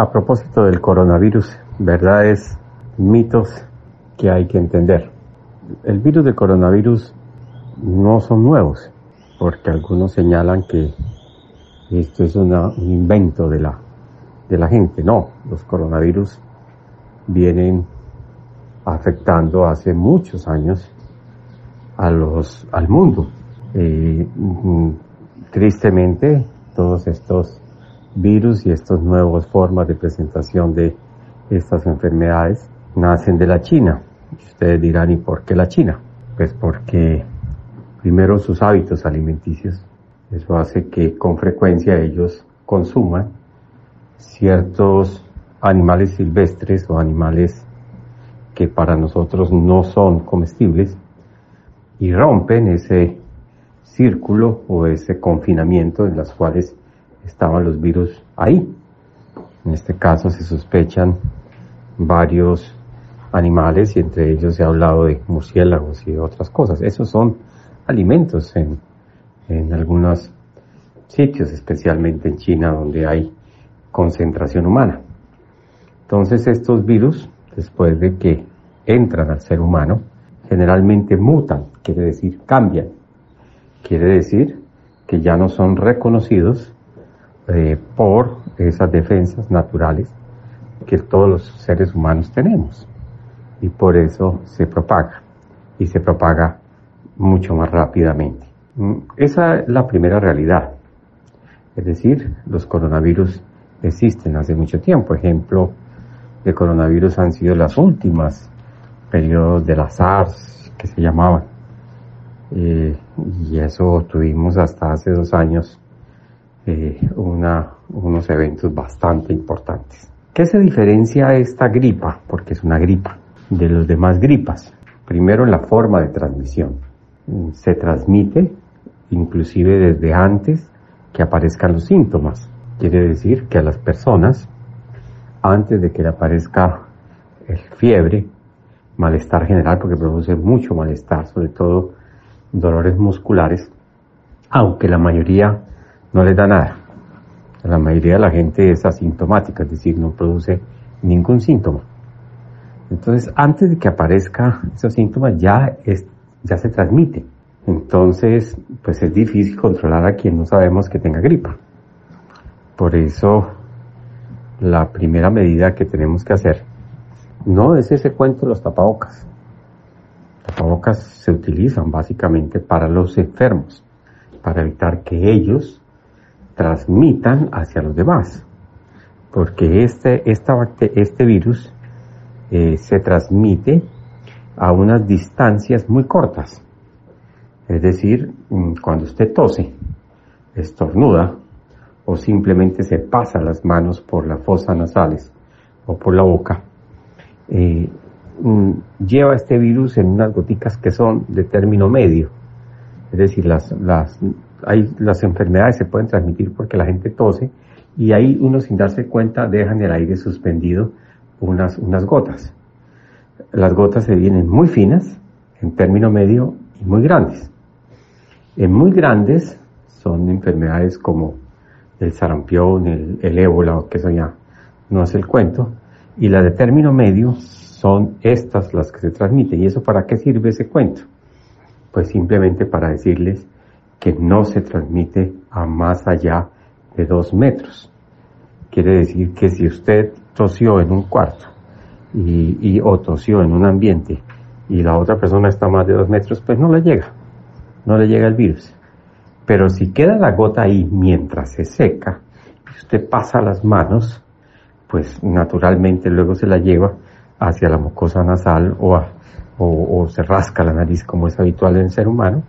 a propósito del coronavirus, verdades, mitos que hay que entender. El virus del coronavirus no son nuevos, porque algunos señalan que esto es un invento de la, de la gente. No, los coronavirus vienen afectando hace muchos años a los, al mundo. Eh, mm, tristemente, todos estos virus y estas nuevas formas de presentación de estas enfermedades nacen de la China. Ustedes dirán, ¿y por qué la China? Pues porque primero sus hábitos alimenticios. Eso hace que con frecuencia ellos consuman ciertos animales silvestres o animales que para nosotros no son comestibles y rompen ese círculo o ese confinamiento en las cuales estaban los virus ahí. En este caso se sospechan varios animales y entre ellos se ha hablado de murciélagos y otras cosas. Esos son alimentos en, en algunos sitios, especialmente en China donde hay concentración humana. Entonces estos virus, después de que entran al ser humano, generalmente mutan, quiere decir cambian. Quiere decir que ya no son reconocidos eh, por esas defensas naturales que todos los seres humanos tenemos. Y por eso se propaga. Y se propaga mucho más rápidamente. Mm, esa es la primera realidad. Es decir, los coronavirus existen hace mucho tiempo. Ejemplo de coronavirus han sido las últimas periodos de la SARS que se llamaban. Eh, y eso tuvimos hasta hace dos años eh, una, unos eventos bastante importantes. ¿Qué se diferencia esta gripa? Porque es una gripa de los demás gripas. Primero en la forma de transmisión. Se transmite inclusive desde antes que aparezcan los síntomas. Quiere decir que a las personas, antes de que le aparezca el fiebre, malestar general, porque produce mucho malestar, sobre todo dolores musculares, aunque la mayoría no les da nada. La mayoría de la gente es asintomática, es decir, no produce ningún síntoma. Entonces, antes de que aparezca esos síntomas, ya, es, ya se transmite. Entonces, pues es difícil controlar a quien no sabemos que tenga gripa. Por eso, la primera medida que tenemos que hacer no es ese cuento de los tapabocas. Tapabocas se utilizan básicamente para los enfermos, para evitar que ellos transmitan hacia los demás. Porque este, este virus eh, se transmite a unas distancias muy cortas. Es decir, mm, cuando usted tose, estornuda o simplemente se pasa las manos por las fosas nasales o por la boca, eh, mm, lleva este virus en unas goticas que son de término medio. Es decir, las, las, hay, las enfermedades se pueden transmitir porque la gente tose y ahí uno sin darse cuenta deja en el aire suspendido unas, unas gotas. Las gotas se vienen muy finas, en término medio y muy grandes. En muy grandes son enfermedades como el sarampión, el, el ébola, que eso ya no es el cuento, y las de término medio son estas las que se transmiten. ¿Y eso para qué sirve ese cuento? Pues simplemente para decirles que no se transmite a más allá de dos metros. Quiere decir que si usted tosió en un cuarto y, o tosió en un ambiente y la otra persona está más de dos metros, pues no le llega, no le llega el virus. Pero si queda la gota ahí mientras se seca, y usted pasa las manos, pues naturalmente luego se la lleva hacia la mucosa nasal o, o, se rasca la nariz como es habitual en el ser humano,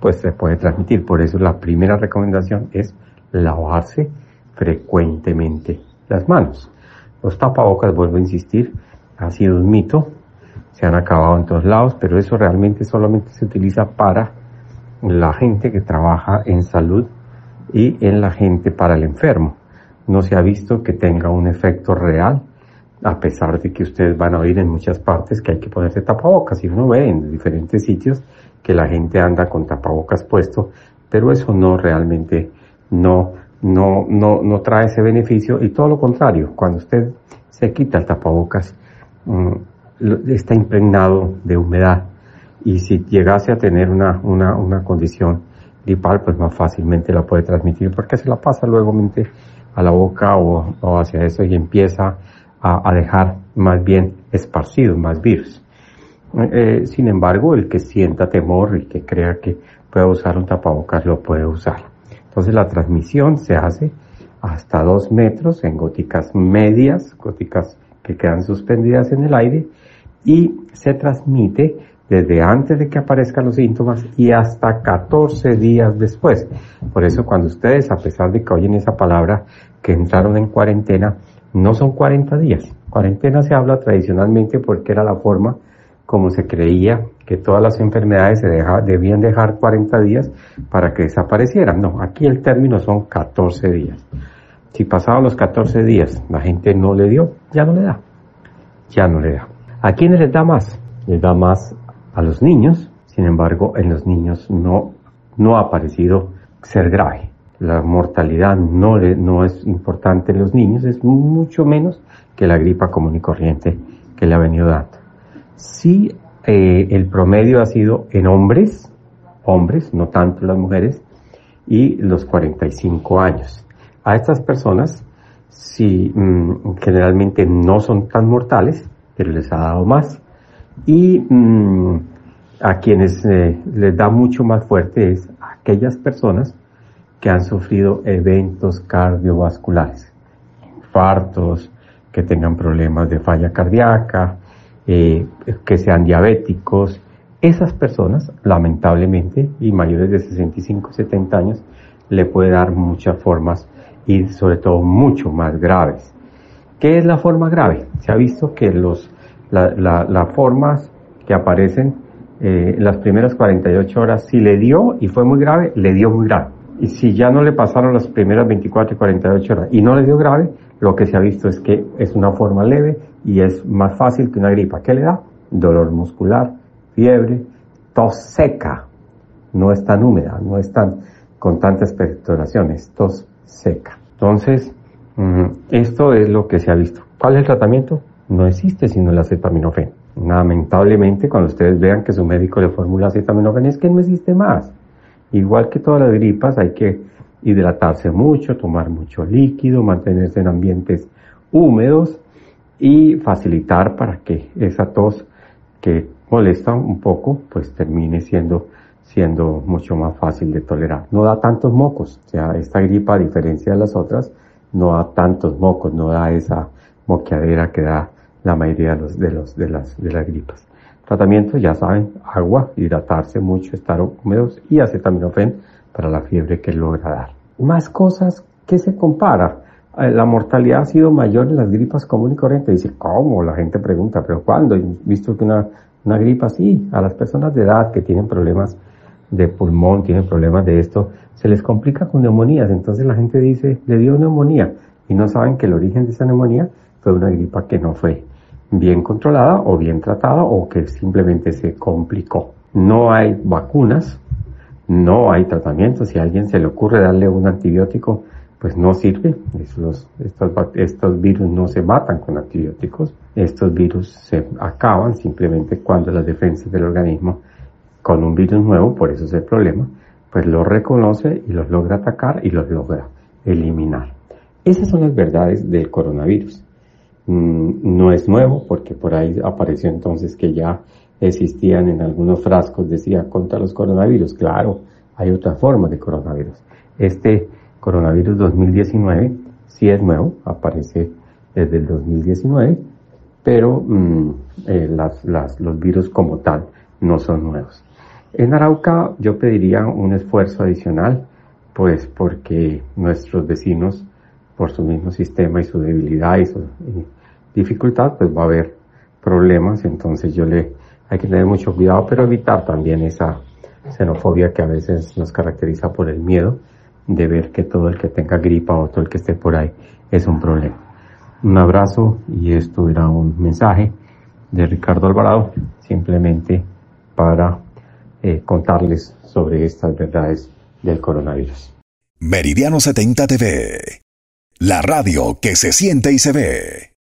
pues se puede transmitir. Por eso la primera recomendación es lavarse frecuentemente las manos. Los tapabocas, vuelvo a insistir, ha sido un mito, se han acabado en todos lados, pero eso realmente solamente se utiliza para la gente que trabaja en salud y en la gente para el enfermo no se ha visto que tenga un efecto real, a pesar de que ustedes van a oír en muchas partes que hay que ponerse tapabocas. Y uno ve en diferentes sitios que la gente anda con tapabocas puesto, pero eso no realmente no no, no, no trae ese beneficio y todo lo contrario, cuando usted se quita el tapabocas, mm, está impregnado de humedad y si llegase a tener una, una, una condición gripal, pues más fácilmente la puede transmitir porque se la pasa luego a la boca o, hacia eso y empieza a, dejar más bien esparcido más virus. Eh, sin embargo, el que sienta temor y que crea que puede usar un tapabocas lo puede usar. Entonces la transmisión se hace hasta dos metros en góticas medias, góticas que quedan suspendidas en el aire y se transmite desde antes de que aparezcan los síntomas y hasta 14 días después. Por eso cuando ustedes, a pesar de que oyen esa palabra, que entraron en cuarentena, no son 40 días. Cuarentena se habla tradicionalmente porque era la forma como se creía que todas las enfermedades se debían dejar 40 días para que desaparecieran. No, aquí el término son 14 días. Si pasaban los 14 días la gente no le dio, ya no le da. Ya no le da. ¿A quiénes les da más? Les da más a los niños. Sin embargo, en los niños no, no ha aparecido ser grave. La mortalidad no, le, no es importante en los niños, es mucho menos que la gripa común y corriente que le ha venido dando. Sí, eh, el promedio ha sido en hombres, hombres, no tanto las mujeres, y los 45 años. A estas personas, sí, mm, generalmente no son tan mortales, pero les ha dado más. Y mm, a quienes eh, les da mucho más fuerte es a aquellas personas que han sufrido eventos cardiovasculares, infartos, que tengan problemas de falla cardíaca, eh, que sean diabéticos, esas personas, lamentablemente, y mayores de 65, 70 años, le puede dar muchas formas y sobre todo mucho más graves. ¿Qué es la forma grave? Se ha visto que las la, formas que aparecen eh, las primeras 48 horas, si le dio y fue muy grave, le dio muy grave. Y si ya no le pasaron las primeras 24 y 48 horas y no le dio grave, lo que se ha visto es que es una forma leve y es más fácil que una gripa. ¿Qué le da? Dolor muscular, fiebre, tos seca. No es tan húmeda, no es tan con tantas expectoraciones, tos seca. Entonces, mm, esto es lo que se ha visto. ¿Cuál es el tratamiento? No existe sino el acetaminofén. Lamentablemente, cuando ustedes vean que su médico le formula acetaminofén, es que no existe más. Igual que todas las gripas, hay que hidratarse mucho, tomar mucho líquido, mantenerse en ambientes húmedos y facilitar para que esa tos que molesta un poco, pues termine siendo, siendo mucho más fácil de tolerar. No da tantos mocos, o sea, esta gripa, a diferencia de las otras, no da tantos mocos, no da esa moqueadera que da la mayoría de, los, de, los, de, las, de las gripas. Tratamiento, ya saben, agua, hidratarse mucho, estar húmedos y acetaminofén para la fiebre que logra dar. Más cosas que se compara la mortalidad ha sido mayor en las gripas comunes y corrientes. Dice, ¿cómo? La gente pregunta, ¿pero cuándo? He visto que una, una gripa así, a las personas de edad que tienen problemas de pulmón, tienen problemas de esto, se les complica con neumonías. Entonces la gente dice, le dio neumonía y no saben que el origen de esa neumonía fue una gripa que no fue bien controlada o bien tratada o que simplemente se complicó. No hay vacunas, no hay tratamiento. Si a alguien se le ocurre darle un antibiótico, pues no sirve. Estos, estos virus no se matan con antibióticos. Estos virus se acaban simplemente cuando las defensas del organismo con un virus nuevo, por eso es el problema, pues los reconoce y los logra atacar y los logra eliminar. Esas son las verdades del coronavirus. Mm, no es nuevo porque por ahí apareció entonces que ya existían en algunos frascos, decía, contra los coronavirus. Claro, hay otra forma de coronavirus. Este coronavirus 2019 sí es nuevo, aparece desde el 2019, pero mm, eh, los virus como tal no son nuevos. En Arauca yo pediría un esfuerzo adicional, pues porque nuestros vecinos, por su mismo sistema y su debilidad y su dificultad, pues va a haber problemas, entonces yo le hay que tener mucho cuidado, pero evitar también esa xenofobia que a veces nos caracteriza por el miedo de ver que todo el que tenga gripa o todo el que esté por ahí es un problema. Un abrazo y esto era un mensaje de Ricardo Alvarado simplemente para eh, contarles sobre estas verdades del coronavirus. Meridiano 70 TV. La radio que se siente y se ve.